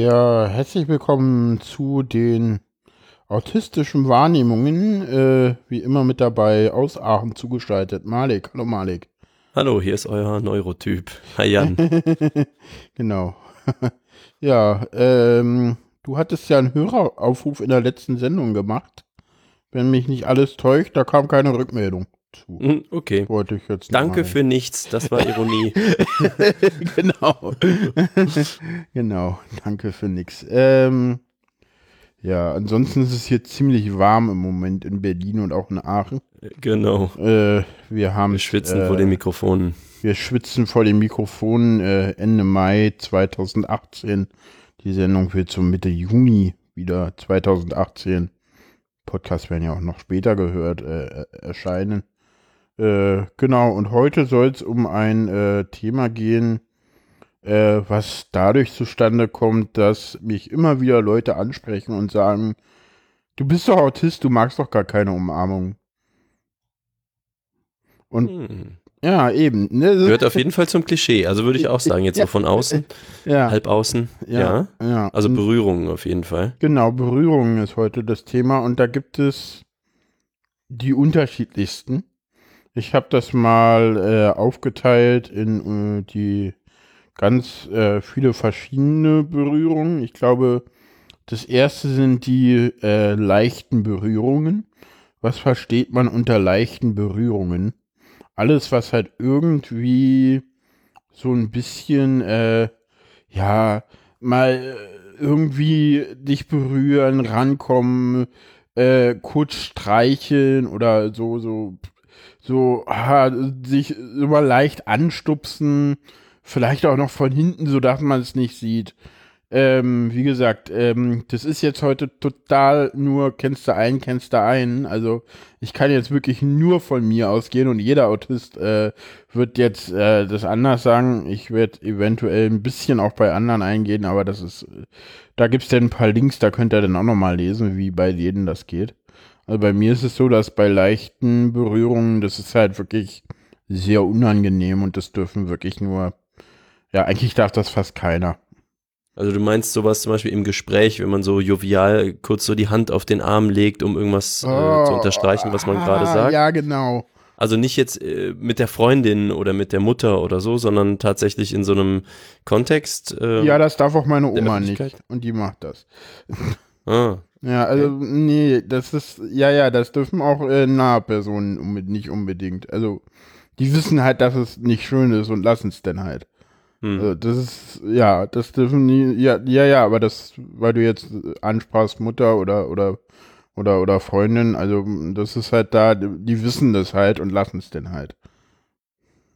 Ja, herzlich willkommen zu den autistischen Wahrnehmungen. Äh, wie immer mit dabei aus Aachen zugeschaltet. Malik, hallo Malik. Hallo, hier ist euer Neurotyp. Hi Jan. genau. ja, ähm, du hattest ja einen Höreraufruf in der letzten Sendung gemacht. Wenn mich nicht alles täuscht, da kam keine Rückmeldung zu. Hm, Okay. Wollte ich jetzt Danke mal- für nichts, das war Ironie. genau. genau, danke für nix. Ähm, ja, ansonsten ist es hier ziemlich warm im Moment in Berlin und auch in Aachen. genau. Äh, wir haben Wir schwitzen äh, vor den Mikrofonen. Wir schwitzen vor dem Mikrofon äh, Ende Mai 2018. Die Sendung wird so Mitte Juni wieder 2018. Podcasts werden ja auch noch später gehört, äh, äh, erscheinen. Äh, genau, und heute soll es um ein äh, Thema gehen, äh, was dadurch zustande kommt, dass mich immer wieder Leute ansprechen und sagen, du bist doch Autist, du magst doch gar keine Umarmung. Und Hm. ja, eben. Ne, Gehört auf jeden Fall zum Klischee. Also würde ich auch sagen, jetzt so von außen, ja, halb außen. Ja. ja. Also Und Berührungen auf jeden Fall. genau, Berührungen ist heute das Thema und da gibt es die unterschiedlichsten. Ich habe das mal äh, aufgeteilt in äh, die ganz äh, viele verschiedene Berührungen. Ich glaube, das erste sind die äh, leichten Berührungen. Was versteht man unter leichten Berührungen? Alles, was halt irgendwie so ein bisschen, äh, ja, mal äh, irgendwie dich berühren, rankommen, äh, kurz streicheln oder so, so, so, ah, sich mal leicht anstupsen, vielleicht auch noch von hinten, so dass man es nicht sieht. Ähm, wie gesagt, ähm, das ist jetzt heute total nur, kennst du einen, kennst du einen. Also ich kann jetzt wirklich nur von mir ausgehen und jeder Autist äh, wird jetzt äh, das anders sagen. Ich werde eventuell ein bisschen auch bei anderen eingehen, aber das ist, da gibt es dann ein paar Links, da könnt ihr dann auch nochmal lesen, wie bei jedem das geht. Also bei mir ist es so, dass bei leichten Berührungen, das ist halt wirklich sehr unangenehm und das dürfen wirklich nur, ja, eigentlich darf das fast keiner. Also du meinst sowas zum Beispiel im Gespräch, wenn man so jovial kurz so die Hand auf den Arm legt, um irgendwas äh, zu unterstreichen, was man gerade ah, sagt. Ja, genau. Also nicht jetzt äh, mit der Freundin oder mit der Mutter oder so, sondern tatsächlich in so einem Kontext. Äh, Ja, das darf auch meine Oma nicht. Und die macht das. ah, Ja, also, nee, das ist, ja, ja, das dürfen auch äh, nahe Personen unbe nicht unbedingt. Also, die wissen halt, dass es nicht schön ist und lassen es dann halt. hm. Also, das ist, ja, das dürfen nie, ja, ja, ja, aber das, weil du jetzt ansprachst, Mutter oder, oder, oder, oder Freundin, also, das ist halt da, die, die wissen das halt und lassen es dann halt.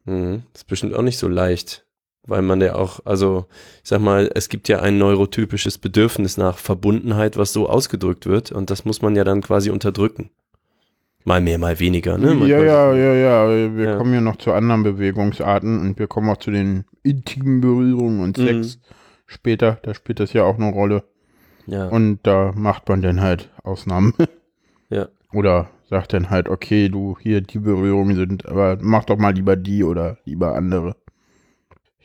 Mhm. Das ist bestimmt auch nicht so leicht, weil man ja auch, also ich sag mal, es gibt ja ein neurotypisches Bedürfnis nach Verbundenheit, was so ausgedrückt wird und das muss man ja dann quasi unterdrücken. Mal mehr, mal weniger, ne? ja, ja, ja, ja, wir Ja. kommen ja noch zu anderen Bewegungsarten und wir kommen auch zu den intimen Berührungen und Mhm. Sex später, da spielt das ja auch eine Rolle. Ja, Und da macht man dann halt Ausnahmen. ja. Oder sagt dann halt, okay, du, hier, die Berührungen sind, aber mach doch mal lieber die oder lieber andere.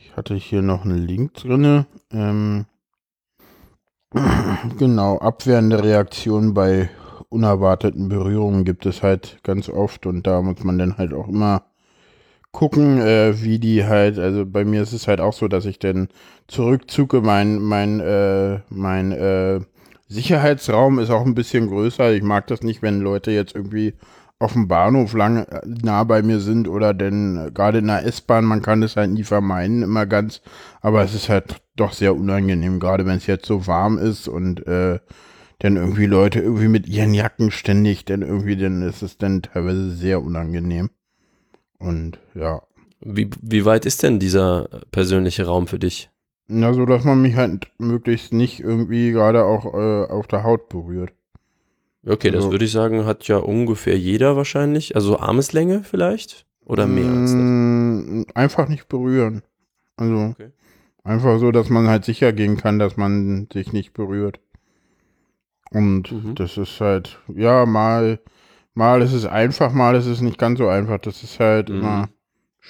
Ich hatte hier noch einen Link drinne. Ähm, genau, abwehrende Reaktionen bei unerwarteten Berührungen gibt es halt ganz oft und da muss man dann halt auch immer gucken, äh, wie die halt, also bei mir ist es halt auch so, dass ich dann zurückzucke, mein, mein, äh, mein, äh, Sicherheitsraum ist auch ein bisschen größer. Ich mag das nicht, wenn Leute jetzt irgendwie auf dem Bahnhof lang äh, nah bei mir sind oder denn äh, gerade in der S-Bahn, man kann das halt nie vermeiden, immer ganz, aber es ist halt doch sehr unangenehm, gerade wenn es jetzt so warm ist und äh, dann irgendwie Leute irgendwie mit ihren Jacken ständig, dann irgendwie, dann ist es dann teilweise sehr unangenehm. Und ja, Wie, wie weit ist denn dieser persönliche Raum für dich? na, so dass man mich halt möglichst nicht irgendwie gerade auch äh, auf der Haut berührt. Okay, das Also- würde ich sagen, hat ja ungefähr jeder wahrscheinlich. Also Armeslänge vielleicht? Oder mehr als das? Mm, Einfach nicht berühren. Also Okay. einfach so, dass man halt sicher gehen kann, dass man sich nicht berührt. Und Mhm. das ist halt, ja, mal, mal ist es einfach, mal ist es nicht ganz so einfach. Das ist halt Mhm. immer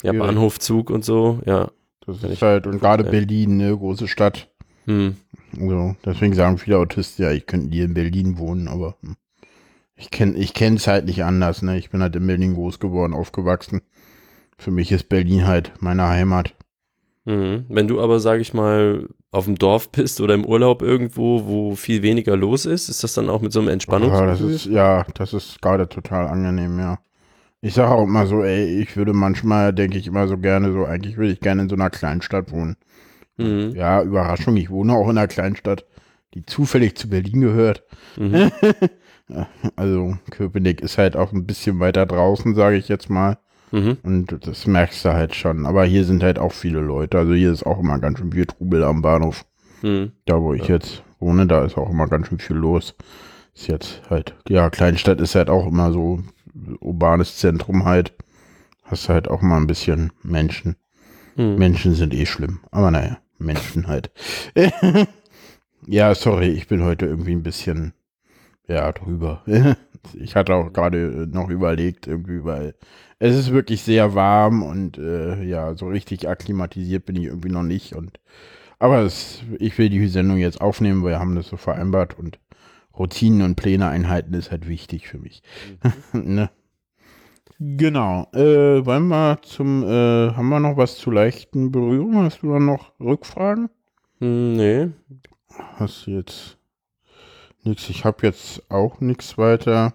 Ja, schwierig. Bahnhof, Zug und so, ja. Das ist halt, und gerade. Berlin, ne, große Stadt. Hm. Also, deswegen sagen viele Autisten, ja, ich könnte hier in Berlin wohnen, aber hm. ich kenne ich es halt nicht anders, ne? Ich bin halt in Berlin groß geworden, aufgewachsen. Für mich ist Berlin halt meine Heimat. Mhm. Wenn du aber, sag ich mal, auf dem Dorf bist oder im Urlaub irgendwo, wo viel weniger los ist, ist das dann auch mit so einem Entspannungs Ja, das ist, ja, gerade total angenehm, ja. Ich sage auch immer so, ey, ich würde manchmal, denke ich immer so gerne so, eigentlich würde ich gerne in so einer Kleinstadt wohnen. Mhm. Ja, Überraschung, ich wohne auch in einer Kleinstadt, die zufällig zu Berlin gehört. Mhm. Also Köpenick ist halt auch ein bisschen weiter draußen, sage ich jetzt mal. Mhm. Und das merkst du halt schon. Aber hier sind halt auch viele Leute. Also hier ist auch immer ganz schön viel Trubel am Bahnhof. Mhm. Da, wo ich jetzt wohne, da ist auch immer ganz schön viel los. Ist jetzt halt, ja, Kleinstadt ist halt auch immer so urbanes Zentrum halt. Hast halt auch mal ein bisschen Menschen. Mhm. Menschen sind eh schlimm. Aber naja, Menschen halt. ja, sorry, ich bin heute irgendwie ein bisschen, ja, drüber. ich hatte auch gerade noch überlegt, irgendwie, weil es ist wirklich sehr warm und äh, ja, so richtig akklimatisiert bin ich irgendwie noch nicht. Und aber es, ich will die Sendung jetzt aufnehmen, wir haben das so vereinbart und Routinen und Pläne einhalten ist halt wichtig für mich. ne? Genau. Äh, wollen wir zum, äh, haben wir noch was zu leichten Berührungen? Hast du da noch Rückfragen? Hm, Nee. Hast du jetzt nichts? Ich habe jetzt auch nichts weiter.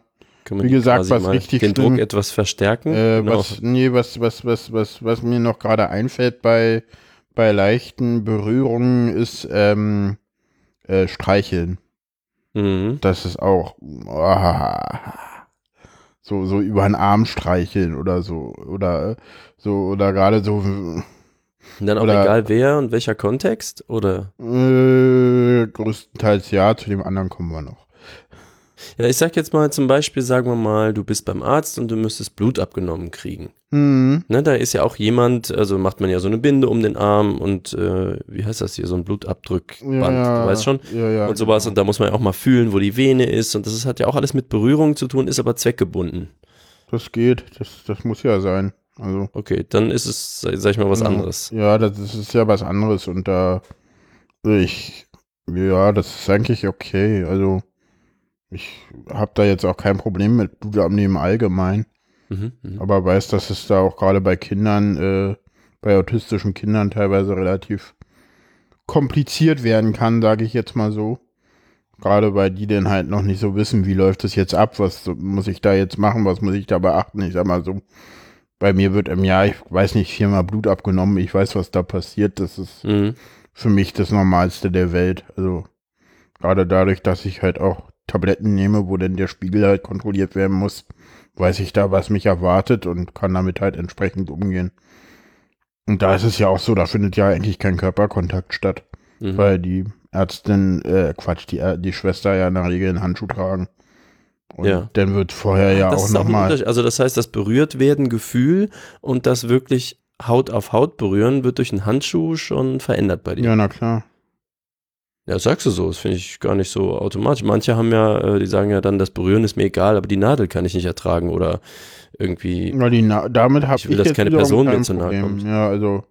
Wie gesagt, was richtig den schlimm- Druck etwas verstärken. Äh, Genau. was, nee, was, was, was, was, was mir noch gerade einfällt bei, bei leichten Berührungen ist ähm, äh, Streicheln. Mhm. Das ist auch ah, so, so über den Arm streicheln oder so. Oder so, oder gerade so Und dann auch oder- egal wer und welcher Kontext? Oder? äh, größtenteils ja, zu dem anderen kommen wir noch. Ja, ich sag jetzt mal zum Beispiel, sagen wir mal, du bist beim Arzt und du müsstest Blut abgenommen kriegen. Hm, Ne, da ist ja auch jemand, also macht man ja so eine Binde um den Arm und äh, wie heißt das hier, so ein Blutabdrückband, ja, du weißt schon? Ja, ja, und sowas. genau. Und da muss man ja auch mal fühlen, wo die Vene ist. Und das ist, hat ja auch alles mit Berührung zu tun, ist aber zweckgebunden. Das geht, das, das muss ja sein. Also. Okay, dann ist es, sag ich mal, was Ja. anderes. Ja, das ist, ist ja was anderes und da ich ja, das ist eigentlich okay. Also ich habe da jetzt auch kein Problem mit Blutabnehmen allgemein, Mhm, mhm. aber weiß, dass es da auch gerade bei Kindern, äh, bei autistischen Kindern teilweise relativ kompliziert werden kann, sage ich jetzt mal so. Gerade weil die dann halt noch nicht so wissen, wie läuft das jetzt ab, was muss ich da jetzt machen, was muss ich da beachten. Ich sag mal so, bei mir wird im Jahr, ich weiß nicht, viermal Blut abgenommen, ich weiß, was da passiert. Das ist Mhm. für mich das Normalste der Welt. Also gerade dadurch, dass ich halt auch Tabletten nehme, wo dann der Spiegel halt kontrolliert werden muss, weiß ich da, was mich erwartet und kann damit halt entsprechend umgehen. Und da ist es ja auch so, da findet ja eigentlich kein Körperkontakt statt, Mhm. weil die Ärztin, äh, Quatsch, die, Ä- die Schwester ja in der Regel einen Handschuh tragen. Und Ja. dann wird vorher ja das auch nochmal. Also das heißt, das berührt werden Gefühl und das wirklich Haut auf Haut berühren wird durch einen Handschuh schon verändert bei dir. Ja, na klar. Ja, sagst du so. Das finde ich gar nicht so automatisch. Manche haben ja, äh, die sagen ja dann, das Berühren ist mir egal, aber die Nadel kann ich nicht ertragen oder irgendwie. Na, die Na damit habe Ich ich, will, dass jetzt keine Person mir kein zu nahe Problem. kommt. Ja, also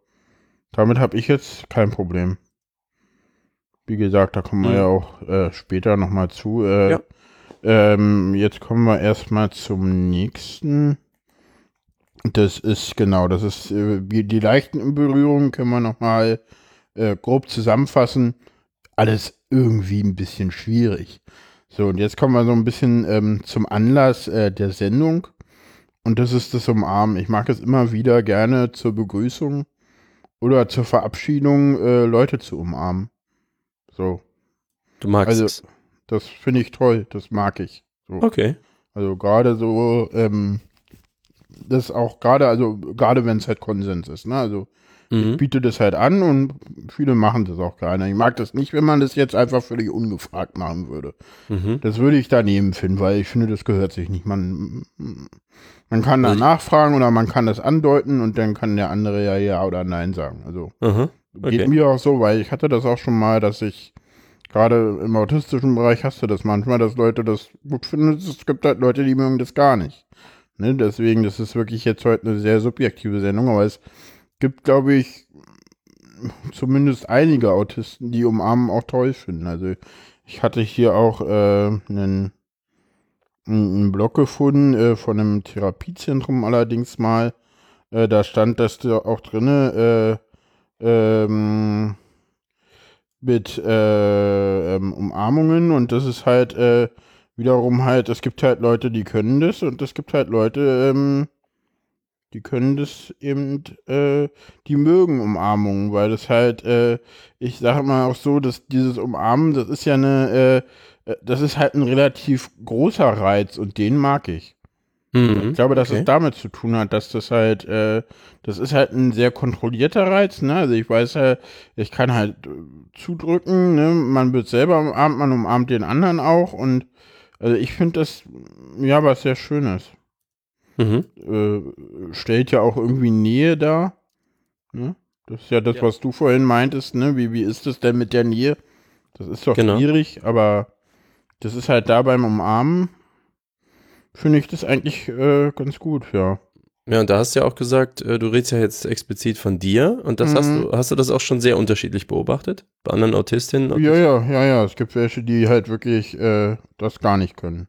damit habe ich jetzt kein Problem. Wie gesagt, da kommen wir Mhm. ja auch äh, später nochmal zu. Äh, Ja. ähm, jetzt kommen wir erstmal zum nächsten. Das ist genau, das ist äh, die leichten Berührungen können wir nochmal äh, grob zusammenfassen. Alles irgendwie ein bisschen schwierig. So, und jetzt kommen wir so ein bisschen ähm, zum Anlass äh, der Sendung. Und das ist das Umarmen. Ich mag es immer wieder gerne zur Begrüßung oder zur Verabschiedung äh, Leute zu umarmen. So, Du magst Also- es. das finde ich toll. Das mag ich. So. Okay. Also gerade so, ähm, das auch gerade, also gerade wenn es halt Konsens ist, ne? Also Mhm. ich biete das halt an und viele machen das auch gerne. Ich mag das nicht, wenn man das jetzt einfach völlig ungefragt machen würde. Mhm. Das würde ich daneben finden, weil ich finde, das gehört sich nicht. Man, man kann da Also nachfragen oder man kann das andeuten und dann kann der andere ja ja oder nein sagen. Also geht Okay. mir auch so, weil ich hatte das auch schon mal, dass ich gerade im autistischen Bereich hast du das manchmal, dass Leute das gut finden. Es gibt halt Leute, die mögen das gar nicht. Ne? Deswegen, das ist wirklich jetzt heute eine sehr subjektive Sendung, aber es gibt, glaube ich, zumindest einige Autisten, die Umarmen auch toll finden. Also ich hatte hier auch äh, einen, einen Blog gefunden äh, von einem Therapiezentrum allerdings mal. Äh, da stand das da auch drinne äh, ähm, mit äh, ähm, Umarmungen und das ist halt äh, wiederum halt, es gibt halt Leute, die können das und es gibt halt Leute, ähm, die können das eben, äh, die mögen Umarmungen, weil das halt, äh, ich sage mal auch so, dass dieses Umarmen, das ist ja eine, äh, äh, das ist halt ein relativ großer Reiz und den mag ich. Mhm, Ich glaube, dass okay. es damit zu tun hat, dass das halt, äh, das ist halt ein sehr kontrollierter Reiz, ne? Also ich weiß ja, ich kann halt äh, zudrücken, ne? Man wird selber umarmt, man umarmt den anderen auch und also ich finde das ja was sehr Schönes. Mhm. Äh, stellt ja auch irgendwie Nähe dar. Ne? Das ist ja das, Ja. was du vorhin meintest, ne? Wie, wie ist es denn mit der Nähe? Das ist doch Genau. schwierig, aber das ist halt da beim Umarmen, finde ich das eigentlich äh, ganz gut, ja. Ja, und da hast du ja auch gesagt, äh, du redest ja jetzt explizit von dir und das hast Mhm. du, hast du das auch schon sehr unterschiedlich beobachtet? Bei anderen Autistinnen? Ja, ja, ja, ja. Es gibt welche, die halt wirklich äh, das gar nicht können.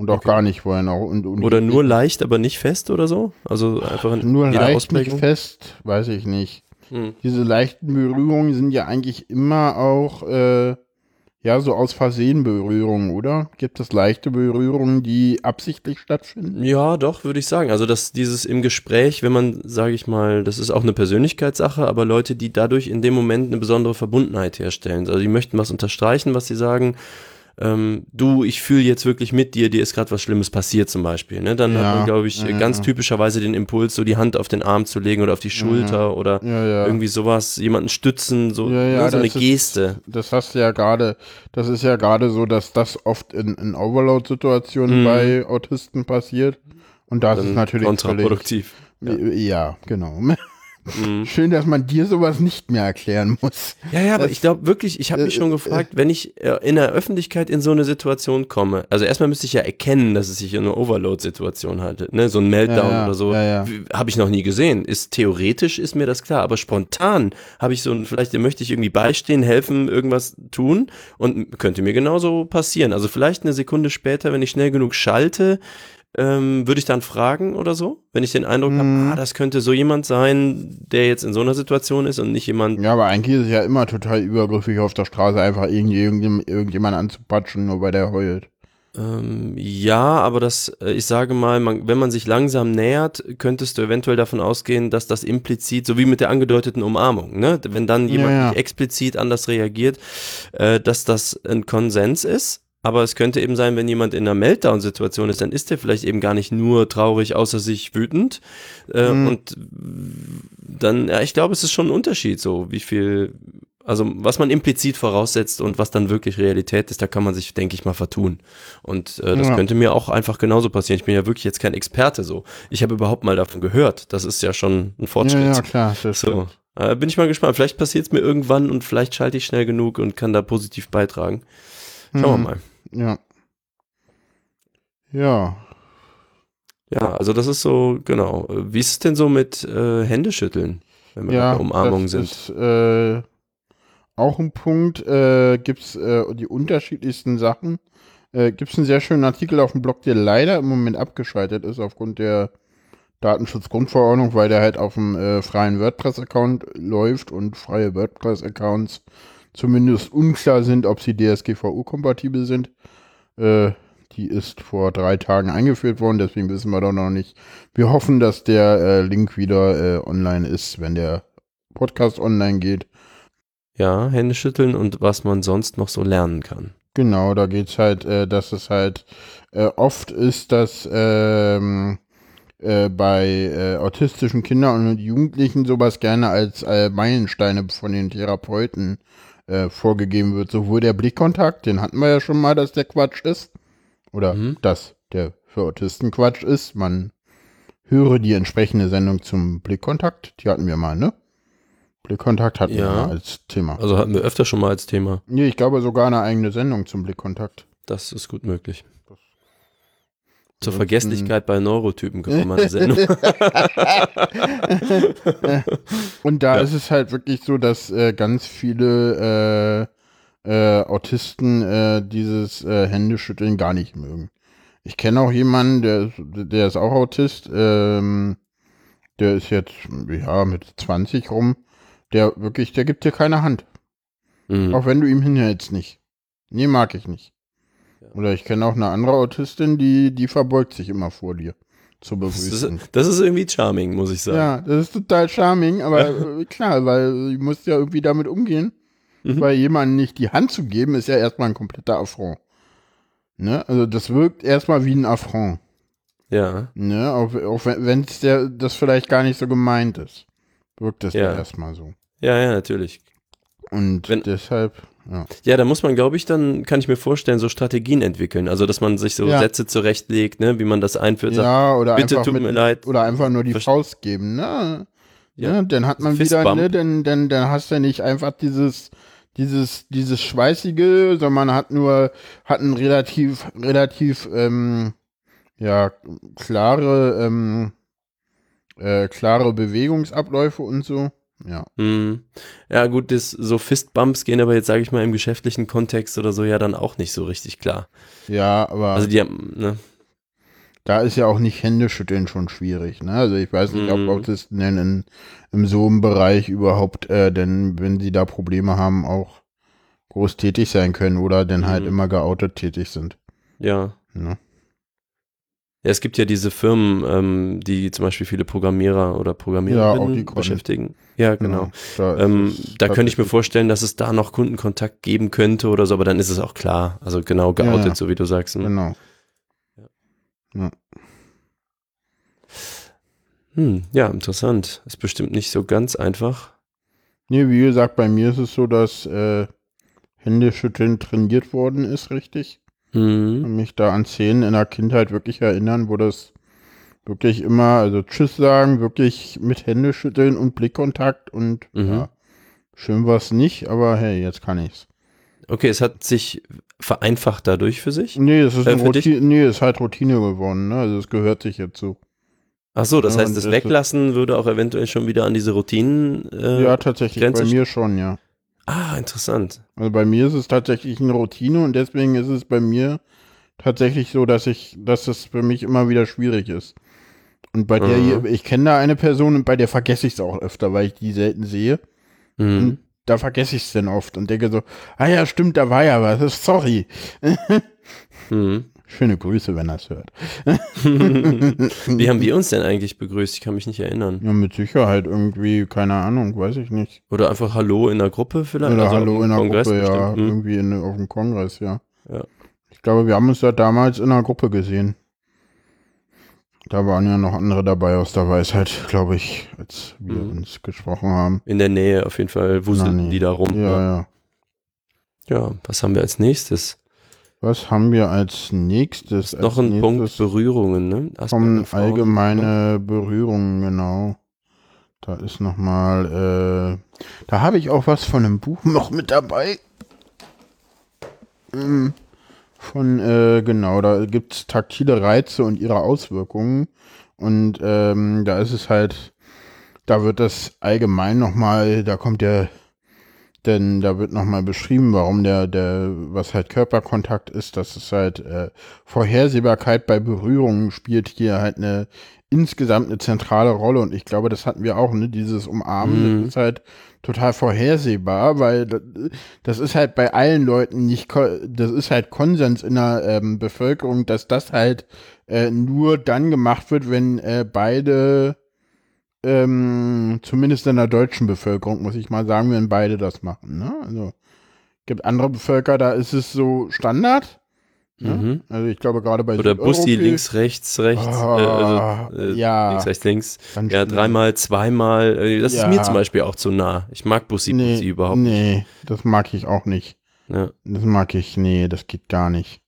Und auch Okay. gar nicht wollen. Auch, und, und Oder nur leicht, aber nicht fest oder so? Also einfach in nur leicht Ausprägung? nicht fest, weiß ich nicht. Hm. Diese leichten Berührungen sind ja eigentlich immer auch, äh, ja, so aus Versehen Berührungen, oder? Gibt es leichte Berührungen, die absichtlich stattfinden? Ja, doch, würde ich sagen. Also, dass dieses im Gespräch, wenn man, sage ich mal, das ist auch eine Persönlichkeitssache, aber Leute, die dadurch in dem Moment eine besondere Verbundenheit herstellen. Also, die möchten was unterstreichen, was sie sagen. Ähm, du, ich fühle jetzt wirklich mit dir, dir ist gerade was Schlimmes passiert zum Beispiel. Ne? Dann Ja, hat man, glaube ich, ja, ganz ja. typischerweise den Impuls, so die Hand auf den Arm zu legen oder auf die Schulter oder irgendwie sowas, jemanden stützen, so, ne, so eine ist- Geste. Das hast du ja gerade, das ist ja gerade so, dass das oft in, in Overload-Situationen Mhm. bei Autisten passiert. Und das ist Dann natürlich völlig, kontraproduktiv. ja. ja, genau. Mhm. Schön, dass man dir sowas nicht mehr erklären muss. Ja, ja, aber Das- ich glaube wirklich, ich habe mich äh, schon gefragt, wenn ich äh, in der Öffentlichkeit in so eine Situation komme, also erstmal müsste ich ja erkennen, dass es sich um eine Overload-Situation handelt, ne, so ein Meltdown Ja, ja, oder so, ja, ja. habe ich noch nie gesehen. Ist theoretisch ist mir das klar, aber spontan habe ich so ein, vielleicht möchte ich irgendwie beistehen, helfen, irgendwas tun und könnte mir genauso passieren. Also vielleicht eine Sekunde später, wenn ich schnell genug schalte, ähm, würde ich dann fragen oder so, wenn ich den Eindruck Mhm. habe, ah, das könnte so jemand sein, der jetzt in so einer Situation ist und nicht jemand, Ja, aber eigentlich ist es ja immer total übergriffig auf der Straße, einfach irgend- irgendjemand, irgendjemand anzupatschen, nur weil der heult. Ähm, ja, aber das, äh, ich sage mal, man, wenn man sich langsam nähert, könntest du eventuell davon ausgehen, dass das implizit, so wie mit der angedeuteten Umarmung, ne, wenn dann jemand Ja, ja. nicht explizit anders reagiert, äh, dass das ein Konsens ist. Aber es könnte eben sein, wenn jemand in einer Meltdown-Situation ist, dann ist der vielleicht eben gar nicht nur traurig, außer sich wütend. Äh, Mhm. Und dann, ja, ich glaube, es ist schon ein Unterschied, so wie viel, also was man implizit voraussetzt und was dann wirklich Realität ist, da kann man sich, denke ich mal, vertun. Und äh, das Ja. könnte mir auch einfach genauso passieren. Ich bin ja wirklich jetzt kein Experte so. Ich habe überhaupt mal davon gehört. Das ist ja schon ein Fortschritt. Ja, ja, klar. Das So. Äh, bin ich mal gespannt. Vielleicht passiert es mir irgendwann und vielleicht schalte ich schnell genug und kann da positiv beitragen. Schauen Mhm. wir mal. Ja. Ja. Ja, also das ist so, genau. Wie ist es denn so mit äh, Händeschütteln, wenn wir ja, bei Umarmungen das sind? Ist, äh, auch ein Punkt, äh, gibt es äh, die unterschiedlichsten Sachen. Äh, gibt es einen sehr schönen Artikel auf dem Blog, der leider im Moment abgeschaltet ist aufgrund der Datenschutzgrundverordnung, weil der halt auf dem äh, freien WordPress-Account läuft und freie WordPress-Accounts zumindest unklar sind, ob sie DSGVO-kompatibel sind. Äh, die ist vor drei Tagen eingeführt worden, deswegen wissen wir doch noch nicht. Wir hoffen, dass der äh, Link wieder äh, online ist, wenn der Podcast online geht. Ja, Händeschütteln und was man sonst noch so lernen kann. Genau, da geht's halt, äh, dass es halt äh, oft ist, dass ähm, äh, bei äh, autistischen Kindern und Jugendlichen sowas gerne als äh, Meilensteine von den Therapeuten äh, vorgegeben wird. Sowohl der Blickkontakt, den hatten wir ja schon mal, dass der Quatsch ist. Oder Mhm. dass der für Autisten Quatsch ist. Man höre die entsprechende Sendung zum Blickkontakt. Die hatten wir mal, ne? Blickkontakt hatten wir Ja. mal als Thema. Also hatten wir öfter schon mal als Thema. Nee, ich glaube sogar eine eigene Sendung zum Blickkontakt. Das ist gut möglich. Zur Vergesslichkeit bei Neurotypen wir mal eine Sendung. Und da ja. ist es halt wirklich so, dass äh, ganz viele äh, äh, Autisten äh, dieses äh, Händeschütteln gar nicht mögen. Ich kenne auch jemanden, der, der ist auch Autist, ähm, der ist jetzt, ja, mit 20 rum, der wirklich, der gibt dir keine Hand. Mhm. Auch wenn du ihm hinhältst nicht. Nee, mag ich nicht. Oder ich kenne auch eine andere Autistin, die, die verbeugt sich immer vor dir zu begrüßen. Das ist, das ist irgendwie charming, muss ich sagen. Ja, das ist total charming, aber äh, klar, weil du musst ja irgendwie damit umgehen. Mhm. Weil jemandem nicht die Hand zu geben, ist ja erstmal ein kompletter Affront. Ne? Also das wirkt erstmal wie ein Affront. Ja. Ne? Auch, auch wenn es das vielleicht gar nicht so gemeint ist. Wirkt das ja, ja erstmal so. Ja, ja, natürlich. Und wenn, deshalb, ja. Ja, da muss man, glaube ich, dann kann ich mir vorstellen, so Strategien entwickeln. Also, dass man sich so ja. Sätze zurechtlegt, ne, wie man das einführt. Ja, sagt, oder bitte tut mit, mir leid. Oder einfach nur die Faust geben, ne? Ja, ja dann hat man wieder, ne, denn, denn, dann hast du nicht einfach dieses, dieses, dieses Schweißige, sondern man hat nur, hat ein relativ, relativ, ähm, ja, klare, ähm, äh, klare Bewegungsabläufe und so. Ja. Hm. Ja, gut, das, so Fistbumps gehen aber jetzt, sage ich mal, im geschäftlichen Kontext oder so ja dann auch nicht so richtig klar. Ja, aber. Also die haben, ne? Da ist ja auch nicht Händeschütteln schon schwierig, ne? Also ich weiß nicht, mhm. ob Autisten denn in, in so einem Bereich überhaupt, äh, denn wenn sie da Probleme haben, auch groß tätig sein können oder denn halt mhm. immer geoutet tätig sind. Ja. Ne? Ja, es gibt ja diese Firmen, ähm, die zum Beispiel viele Programmierer oder Programmiererinnen ja, beschäftigen. Ja, genau. genau. Da, ähm, da könnte ich mir vorstellen, dass es da noch Kundenkontakt geben könnte oder so, aber dann ist es auch klar. Also genau geoutet, ja, so wie du sagst. Ne? Genau. Ja. Hm, ja, interessant. Ist bestimmt nicht so ganz einfach. Nee, wie gesagt, bei mir ist es so, dass äh, Händeschütteln trainiert worden ist, richtig. Mhm. Mich da an Szenen in der Kindheit wirklich erinnern, wo das wirklich immer, also Tschüss sagen, wirklich mit Hände schütteln und Blickkontakt und mhm. ja, schön war es nicht, aber hey, jetzt kann ich's. Okay, es hat sich vereinfacht dadurch für sich? Nee, es ist, äh, Routine, nee, es ist halt Routine geworden, ne? Also es gehört sich jetzt so. Ach so, das ja, heißt, das Weglassen würde auch eventuell schon wieder an diese Routinen. Äh, ja, tatsächlich, Grenze bei mir schon, ja. Ah, interessant. Also bei mir ist es tatsächlich eine Routine und deswegen ist es bei mir tatsächlich so, dass ich, dass es für mich immer wieder schwierig ist. Und bei der hier, ich kenne da eine Person und bei der vergesse ich es auch öfter, weil ich die selten sehe. Mhm. Und da vergesse ich es dann oft und denke so, ah ja, stimmt, da war ja was, sorry. mhm. Schöne Grüße, wenn er es hört. Wie haben wir uns denn eigentlich begrüßt? Ich kann mich nicht erinnern. Ja, mit Sicherheit irgendwie, keine Ahnung, weiß ich nicht. Oder einfach Hallo in der Gruppe vielleicht? Oder also Hallo in der Kongress Gruppe, bestimmt. ja. Hm. Irgendwie in, auf dem Kongress, ja. ja. Ich glaube, wir haben uns ja damals in der Gruppe gesehen. Da waren ja noch andere dabei aus der Weisheit, glaube ich, als wir mhm. uns gesprochen haben. In der Nähe auf jeden Fall wuselten die da rum. Ja, ja, ja. Ja, was haben wir als nächstes? Was haben wir als nächstes? Noch ein nächstes Punkt Berührungen, ne? Kommen allgemeine Berührungen, genau. Da ist nochmal, äh, da habe ich auch was von einem Buch noch mit dabei. Ähm, von, äh, genau, da gibt es taktile Reize und ihre Auswirkungen. Und ähm, da ist es halt, da wird das allgemein nochmal, da kommt der denn da wird nochmal beschrieben, warum der, der, was halt Körperkontakt ist, dass es halt äh, Vorhersehbarkeit bei Berührungen spielt hier halt eine insgesamt eine zentrale Rolle und ich glaube, das hatten wir auch, ne, dieses Umarmen, mhm. ist halt total vorhersehbar, weil das ist halt bei allen Leuten nicht, das ist halt Konsens in der ähm, Bevölkerung, dass das halt äh, nur dann gemacht wird, wenn äh, beide ähm, zumindest in der deutschen Bevölkerung, muss ich mal sagen, wenn beide das machen. Ne? Also gibt andere Bevölker, da ist es so Standard. Ne? Mhm. Also ich glaube gerade bei Oder Bussi links, rechts, rechts, oh, äh, also, äh, ja, links, rechts, links. Ja, dreimal, zweimal. Äh, das ja. ist mir zum Beispiel auch zu nah. Ich mag Bussi, nee, Bussi überhaupt nicht. Nee, das mag ich auch nicht. Ja. Das mag ich, nee, das geht gar nicht.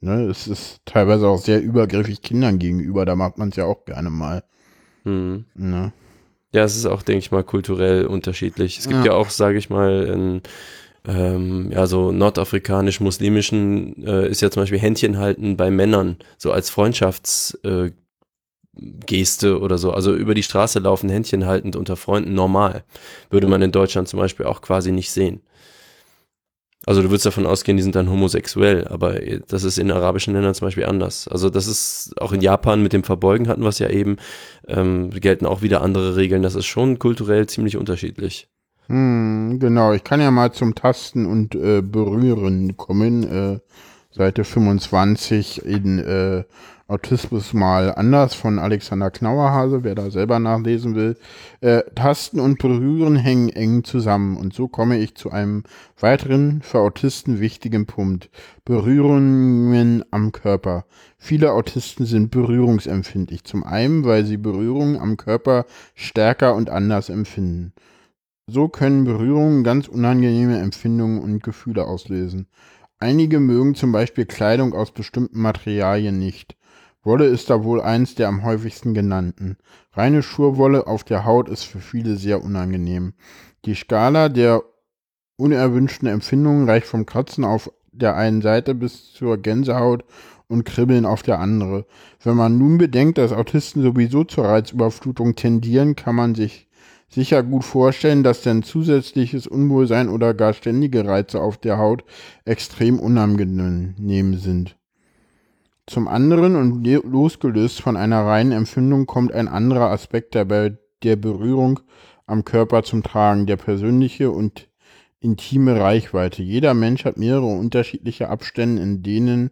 Ne, es ist teilweise auch sehr übergriffig Kindern gegenüber, da macht man es ja auch gerne mal. Mhm. Ne? Ja, es ist auch, denke ich mal, kulturell unterschiedlich. Es gibt ja, ja auch, sage ich mal, in ähm, ja, so nordafrikanisch-muslimischen äh, ist ja zum Beispiel Händchen halten bei Männern, so als Freundschaftsgeste äh, oder so. Also über die Straße laufen, Händchen haltend unter Freunden normal. Würde man in Deutschland zum Beispiel auch quasi nicht sehen. Also du würdest davon ausgehen, die sind dann homosexuell, aber das ist in arabischen Ländern zum Beispiel anders. Also das ist auch in Japan mit dem Verbeugen hatten wir es ja eben, ähm, gelten auch wieder andere Regeln. Das ist schon kulturell ziemlich unterschiedlich. Hm, genau, ich kann ja mal zum Tasten und äh, Berühren kommen. Äh, Seite 25 in äh, Autismus mal anders von Alexander Knauerhase, wer da selber nachlesen will. Äh, Tasten und Berühren hängen eng zusammen und so komme ich zu einem weiteren für Autisten wichtigen Punkt. Berührungen am Körper. Viele Autisten sind berührungsempfindlich. Zum einen, weil sie Berührungen am Körper stärker und anders empfinden. So können Berührungen ganz unangenehme Empfindungen und Gefühle auslösen. Einige mögen zum Beispiel Kleidung aus bestimmten Materialien nicht. Wolle ist da wohl eins der am häufigsten genannten. Reine Schurwolle auf der Haut ist für viele sehr unangenehm. Die Skala der unerwünschten Empfindungen reicht vom Kratzen auf der einen Seite bis zur Gänsehaut und Kribbeln auf der andere. Wenn man nun bedenkt, dass Autisten sowieso zur Reizüberflutung tendieren, kann man sich sicher gut vorstellen, dass denn zusätzliches Unwohlsein oder gar ständige Reize auf der Haut extrem unangenehm sind. Zum anderen und losgelöst von einer reinen Empfindung kommt ein anderer Aspekt der, der Berührung am Körper zum Tragen, der persönliche und intime Reichweite. Jeder Mensch hat mehrere unterschiedliche Abstände, in denen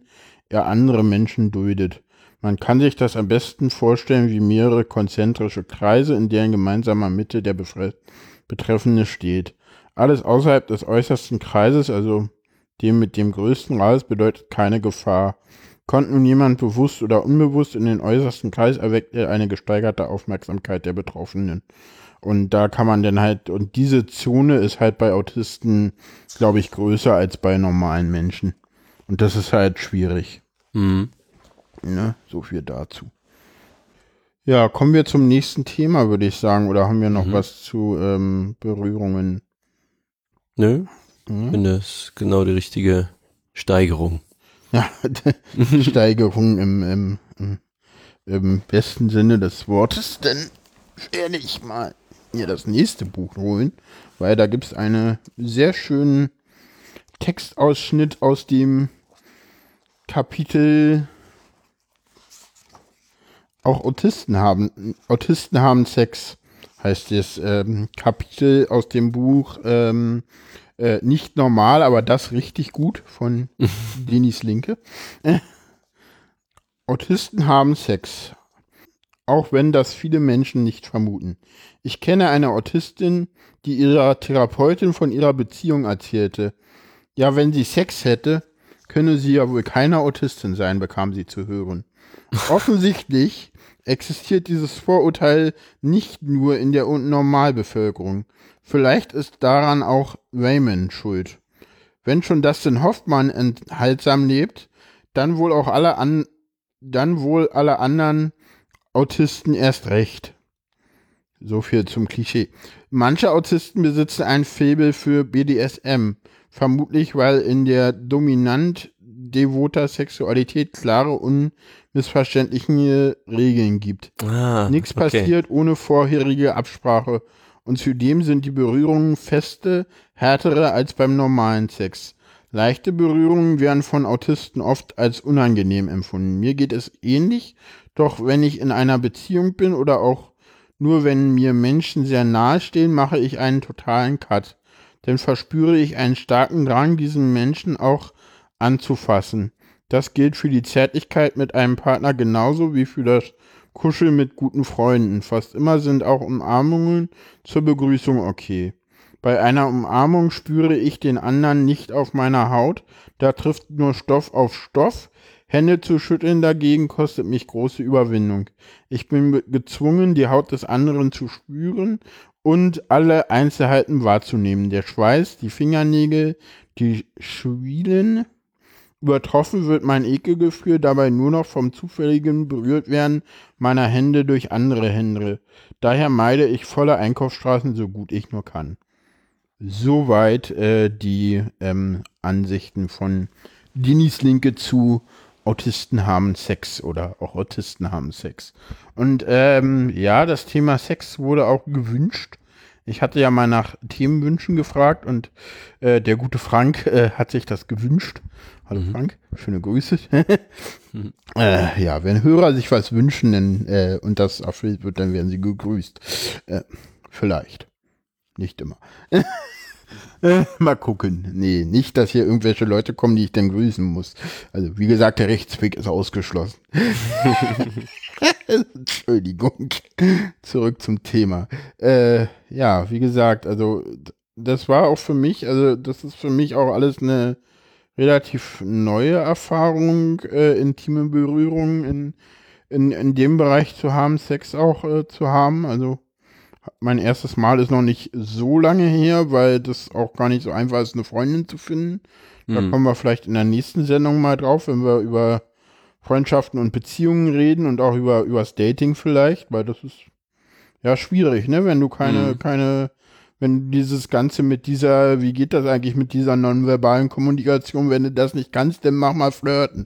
er andere Menschen duldet. Man kann sich das am besten vorstellen wie mehrere konzentrische Kreise, in deren gemeinsamer Mitte der Betreffende steht. Alles außerhalb des äußersten Kreises, also dem mit dem größten Radius, bedeutet keine Gefahr. Kommt nun jemand bewusst oder unbewusst in den äußersten Kreis, erweckt er eine gesteigerte Aufmerksamkeit der Betroffenen. Und da kann man dann halt, und diese Zone ist halt bei Autisten, glaube ich, größer als bei normalen Menschen. Und das ist halt schwierig. Mhm. Ne? So viel dazu. Ja, kommen wir zum nächsten Thema, würde ich sagen. Oder haben wir noch mhm. was zu ähm, Berührungen? Nö. Mhm. Ich finde es genau die richtige Steigerung. Ja, Steigerung im, im, im, im, besten Sinne des Wortes. Denn werde ich mal hier das nächste Buch holen, weil da gibt es einen sehr schönen Textausschnitt aus dem Kapitel auch Autisten haben, Autisten haben Sex, heißt das ähm, Kapitel aus dem Buch ähm, äh, Nicht normal, aber das richtig gut von Denis Linke. Äh, Autisten haben Sex, auch wenn das viele Menschen nicht vermuten. Ich kenne eine Autistin, die ihrer Therapeutin von ihrer Beziehung erzählte. Ja, wenn sie Sex hätte, könne sie ja wohl keine Autistin sein, bekam sie zu hören. Offensichtlich existiert dieses Vorurteil nicht nur in der Normalbevölkerung. Vielleicht ist daran auch Raymond schuld. Wenn schon Dustin Hoffmann enthaltsam lebt, dann wohl auch alle an, dann wohl alle anderen Autisten erst recht. So viel zum Klischee. Manche Autisten besitzen ein Faible für BDSM, vermutlich weil in der dominant devoter Sexualität klare, unmissverständliche Regeln gibt. Ah, Nichts okay. passiert ohne vorherige Absprache und zudem sind die Berührungen feste, härtere als beim normalen Sex. Leichte Berührungen werden von Autisten oft als unangenehm empfunden. Mir geht es ähnlich, doch wenn ich in einer Beziehung bin oder auch nur wenn mir Menschen sehr nahe stehen, mache ich einen totalen Cut. Denn verspüre ich einen starken Drang, diesen Menschen auch anzufassen. Das gilt für die Zärtlichkeit mit einem Partner genauso wie für das Kuscheln mit guten Freunden. Fast immer sind auch Umarmungen zur Begrüßung okay. Bei einer Umarmung spüre ich den anderen nicht auf meiner Haut, da trifft nur Stoff auf Stoff. Hände zu schütteln dagegen kostet mich große Überwindung. Ich bin gezwungen, die Haut des anderen zu spüren und alle Einzelheiten wahrzunehmen. Der Schweiß, die Fingernägel, die Schwielen, Übertroffen wird mein Ekelgefühl dabei nur noch vom zufälligen Berührtwerden meiner Hände durch andere Hände. Daher meide ich volle Einkaufsstraßen so gut ich nur kann. soweit äh, die ähm, Ansichten von Dinis Linke zu Autisten haben Sex oder auch Autisten haben Sex. Und ähm, ja, das Thema Sex wurde auch gewünscht. Ich hatte ja mal nach Themenwünschen gefragt und äh, der gute Frank äh, hat sich das gewünscht. Hallo mhm. Frank, schöne Grüße. mhm. äh, ja, wenn Hörer sich was wünschen dann, äh, und das erfüllt wird, dann werden sie gegrüßt. Äh, vielleicht. Nicht immer. Äh, mal gucken. Nee, nicht, dass hier irgendwelche Leute kommen, die ich dann grüßen muss. Also, wie gesagt, der Rechtsweg ist ausgeschlossen. Entschuldigung. Zurück zum Thema. Äh, ja, wie gesagt, also, das war auch für mich, also, das ist für mich auch alles eine relativ neue Erfahrung, äh, intime Berührung in, in, in dem Bereich zu haben, Sex auch äh, zu haben. Also, mein erstes Mal ist noch nicht so lange her, weil das auch gar nicht so einfach ist, eine Freundin zu finden. Da mhm. kommen wir vielleicht in der nächsten Sendung mal drauf, wenn wir über Freundschaften und Beziehungen reden und auch über übers Dating vielleicht, weil das ist ja schwierig, ne, wenn du keine mhm. keine wenn dieses Ganze mit dieser, wie geht das eigentlich mit dieser nonverbalen Kommunikation, wenn du das nicht kannst, dann mach mal flirten.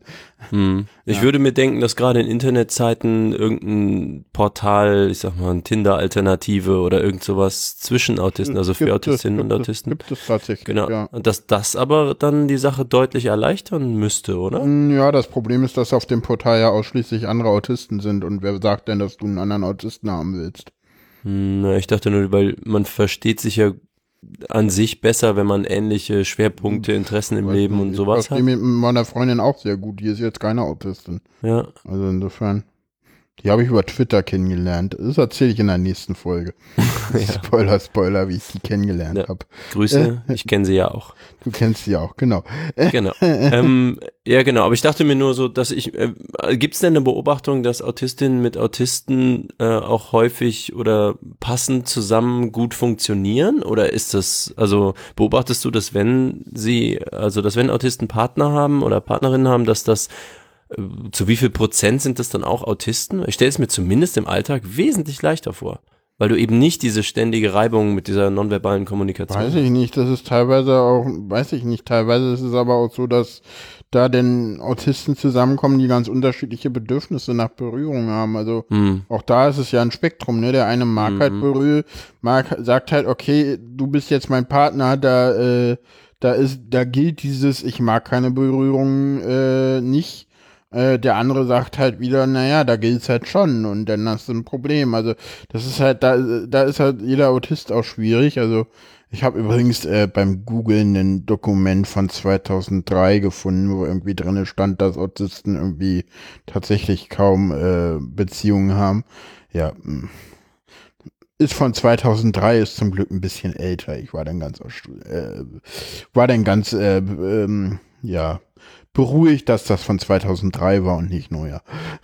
Hm. Ich ja. würde mir denken, dass gerade in Internetzeiten irgendein Portal, ich sag mal, ein Tinder-Alternative oder irgend sowas zwischen Autisten, also für gibt Autistinnen es, und Autisten. Gibt es tatsächlich, genau. ja. Und dass das aber dann die Sache deutlich erleichtern müsste, oder? Hm, ja, das Problem ist, dass auf dem Portal ja ausschließlich andere Autisten sind und wer sagt denn, dass du einen anderen Autisten haben willst? Na, ich dachte nur, weil man versteht sich ja an sich besser, wenn man ähnliche Schwerpunkte, Interessen im Leben und sowas hat. Ich mit meiner Freundin auch sehr gut. Die ist jetzt keine Autistin. Ja. Also insofern. Die habe ich über Twitter kennengelernt. Das erzähle ich in der nächsten Folge. ja. Spoiler, Spoiler, wie ich sie kennengelernt ja. habe. Grüße, äh, ich kenne sie ja auch. Du kennst sie auch, genau. genau. Ähm, ja, genau. Aber ich dachte mir nur so, dass ich, äh, gibt es denn eine Beobachtung, dass Autistinnen mit Autisten äh, auch häufig oder passend zusammen gut funktionieren? Oder ist das, also beobachtest du, dass wenn sie, also dass wenn Autisten Partner haben oder Partnerinnen haben, dass das zu wie viel Prozent sind das dann auch Autisten? Ich stelle es mir zumindest im Alltag wesentlich leichter vor, weil du eben nicht diese ständige Reibung mit dieser nonverbalen Kommunikation. Weiß ich nicht, das ist teilweise auch, weiß ich nicht, teilweise ist es aber auch so, dass da denn Autisten zusammenkommen, die ganz unterschiedliche Bedürfnisse nach Berührung haben. Also hm. auch da ist es ja ein Spektrum, ne? Der eine mag hm. halt Berührung, mag, sagt halt, okay, du bist jetzt mein Partner, da, äh, da ist, da gilt dieses, ich mag keine Berührung äh, nicht äh, der andere sagt halt wieder, naja, da gilt's halt schon und dann hast du ein Problem. Also das ist halt, da, da ist halt jeder Autist auch schwierig. Also ich habe übrigens äh, beim Googlen ein Dokument von 2003 gefunden, wo irgendwie drinne stand, dass Autisten irgendwie tatsächlich kaum äh, Beziehungen haben. Ja, hm. ist von 2003, ist zum Glück ein bisschen älter. Ich war dann ganz, äh, war dann ganz, äh, ähm, ja, beruhigt, dass das von 2003 war und nicht neuer.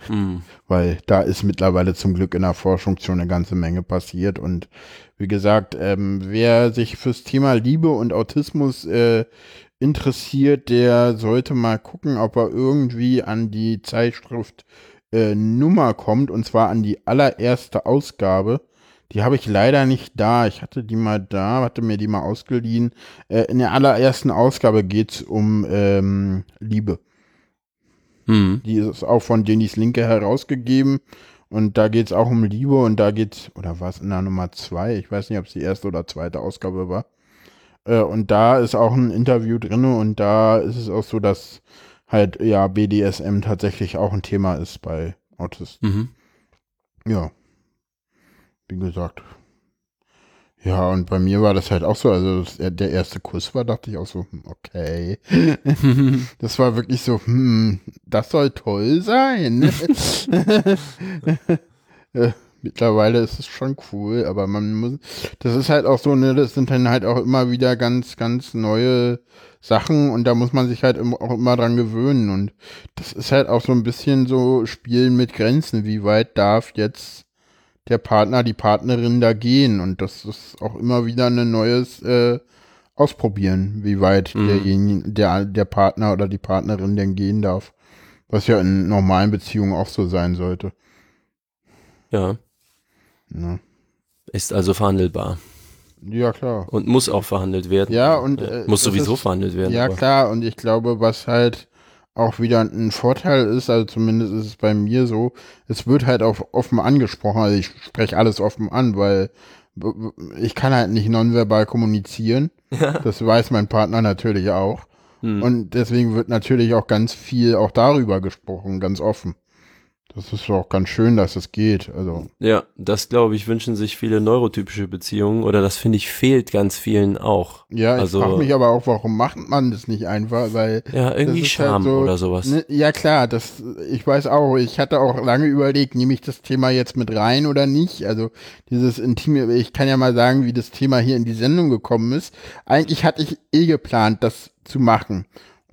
Mhm. Weil da ist mittlerweile zum Glück in der Forschung schon eine ganze Menge passiert. Und wie gesagt, ähm, wer sich fürs Thema Liebe und Autismus äh, interessiert, der sollte mal gucken, ob er irgendwie an die Zeitschrift äh, Nummer kommt. Und zwar an die allererste Ausgabe. Die habe ich leider nicht da. Ich hatte die mal da, hatte mir die mal ausgeliehen. Äh, in der allerersten Ausgabe geht es um ähm, Liebe. Mhm. Die ist auch von Denis Linke herausgegeben. Und da geht es auch um Liebe und da geht's, oder was in der Nummer zwei? Ich weiß nicht, ob es die erste oder zweite Ausgabe war. Äh, und da ist auch ein Interview drin und da ist es auch so, dass halt ja BDSM tatsächlich auch ein Thema ist bei Autisten. Mhm. Ja wie gesagt. Ja, und bei mir war das halt auch so, also das, der erste Kuss war, dachte ich auch so, hm, okay. das war wirklich so, hm, das soll toll sein. äh, mittlerweile ist es schon cool, aber man muss, das ist halt auch so, ne, das sind dann halt auch immer wieder ganz, ganz neue Sachen und da muss man sich halt auch immer dran gewöhnen und das ist halt auch so ein bisschen so Spielen mit Grenzen, wie weit darf jetzt der Partner, die Partnerin da gehen. Und das ist auch immer wieder ein neues äh, Ausprobieren, wie weit mhm. der, der Partner oder die Partnerin denn gehen darf. Was ja in normalen Beziehungen auch so sein sollte. Ja. ja. Ist also verhandelbar. Ja, klar. Und muss auch verhandelt werden. Ja, und äh, muss sowieso ist- verhandelt werden. Ja, aber- klar, und ich glaube, was halt auch wieder ein Vorteil ist, also zumindest ist es bei mir so, es wird halt auch offen angesprochen, also ich spreche alles offen an, weil ich kann halt nicht nonverbal kommunizieren. Das weiß mein Partner natürlich auch. Hm. Und deswegen wird natürlich auch ganz viel auch darüber gesprochen, ganz offen. Das ist auch ganz schön, dass es geht. Also, Ja, das glaube ich, wünschen sich viele neurotypische Beziehungen oder das finde ich fehlt ganz vielen auch. ja, ich Also- frage mich aber auch, warum macht man das nicht einfach, weil Ja, irgendwie halt Scham so, oder sowas. Ne, ja klar, das ich weiß auch, ich hatte auch lange überlegt, nehme ich das Thema jetzt mit rein oder nicht. Also dieses intime, ich kann ja mal sagen, wie das Thema hier in die Sendung gekommen ist. Eigentlich hatte ich eh geplant, das zu machen.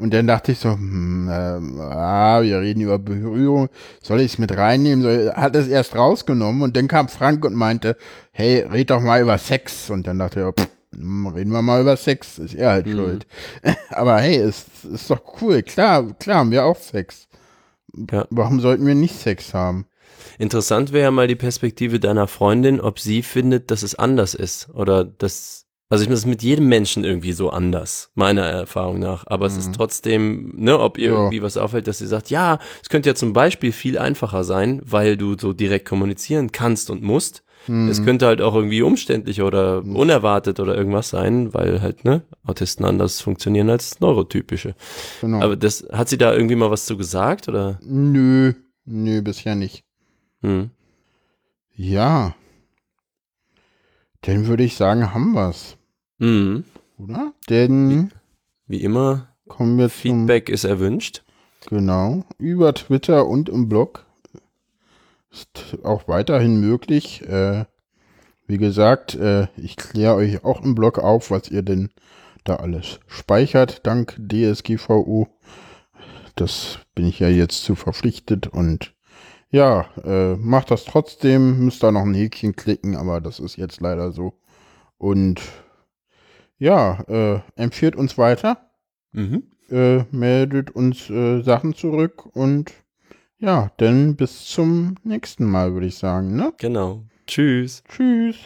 Und dann dachte ich so, hm, ähm, ah, wir reden über Berührung, soll ich es mit reinnehmen? Soll, hat es erst rausgenommen und dann kam Frank und meinte, hey, red doch mal über Sex. Und dann dachte ich, pff, hm, reden wir mal über Sex, ist er halt Mhm. schuld. Aber hey, es ist doch cool. Klar, klar haben wir auch Sex. Ja. Warum sollten wir nicht Sex haben? Interessant wäre ja mal die Perspektive deiner Freundin, ob sie findet, dass es anders ist oder dass also ich meine, es ist mit jedem Menschen irgendwie so anders, meiner Erfahrung nach. Aber es Mhm. ist trotzdem, ne, ob ihr Ja. irgendwie was auffällt, dass sie sagt, ja, es könnte ja zum Beispiel viel einfacher sein, weil du so direkt kommunizieren kannst und musst. Hm. Es könnte halt auch irgendwie umständlich oder unerwartet oder irgendwas sein, weil halt, ne, Autisten anders funktionieren als neurotypische. Genau. Aber das, hat sie da irgendwie mal was zu gesagt oder? nö, nö, bisher nicht. Hm. Ja. Dann würde ich sagen, haben wir's, Mhm. oder? Denn Wie immer, kommen wir zum Feedback ist erwünscht. Genau, über Twitter und im Blog ist auch weiterhin möglich. Äh, wie gesagt, äh, ich kläre euch auch im Blog auf, was ihr denn da alles speichert, dank DSGVO. Das bin ich ja jetzt zu verpflichtet und ja, äh, macht das trotzdem, müsst da noch ein Häkchen klicken, aber das ist jetzt leider so. Und ja, äh, empfiehlt uns weiter Mhm. äh, meldet uns äh, Sachen zurück und ja, dann bis zum nächsten Mal, würde ich sagen. Ne? Genau. Tschüss. Tschüss.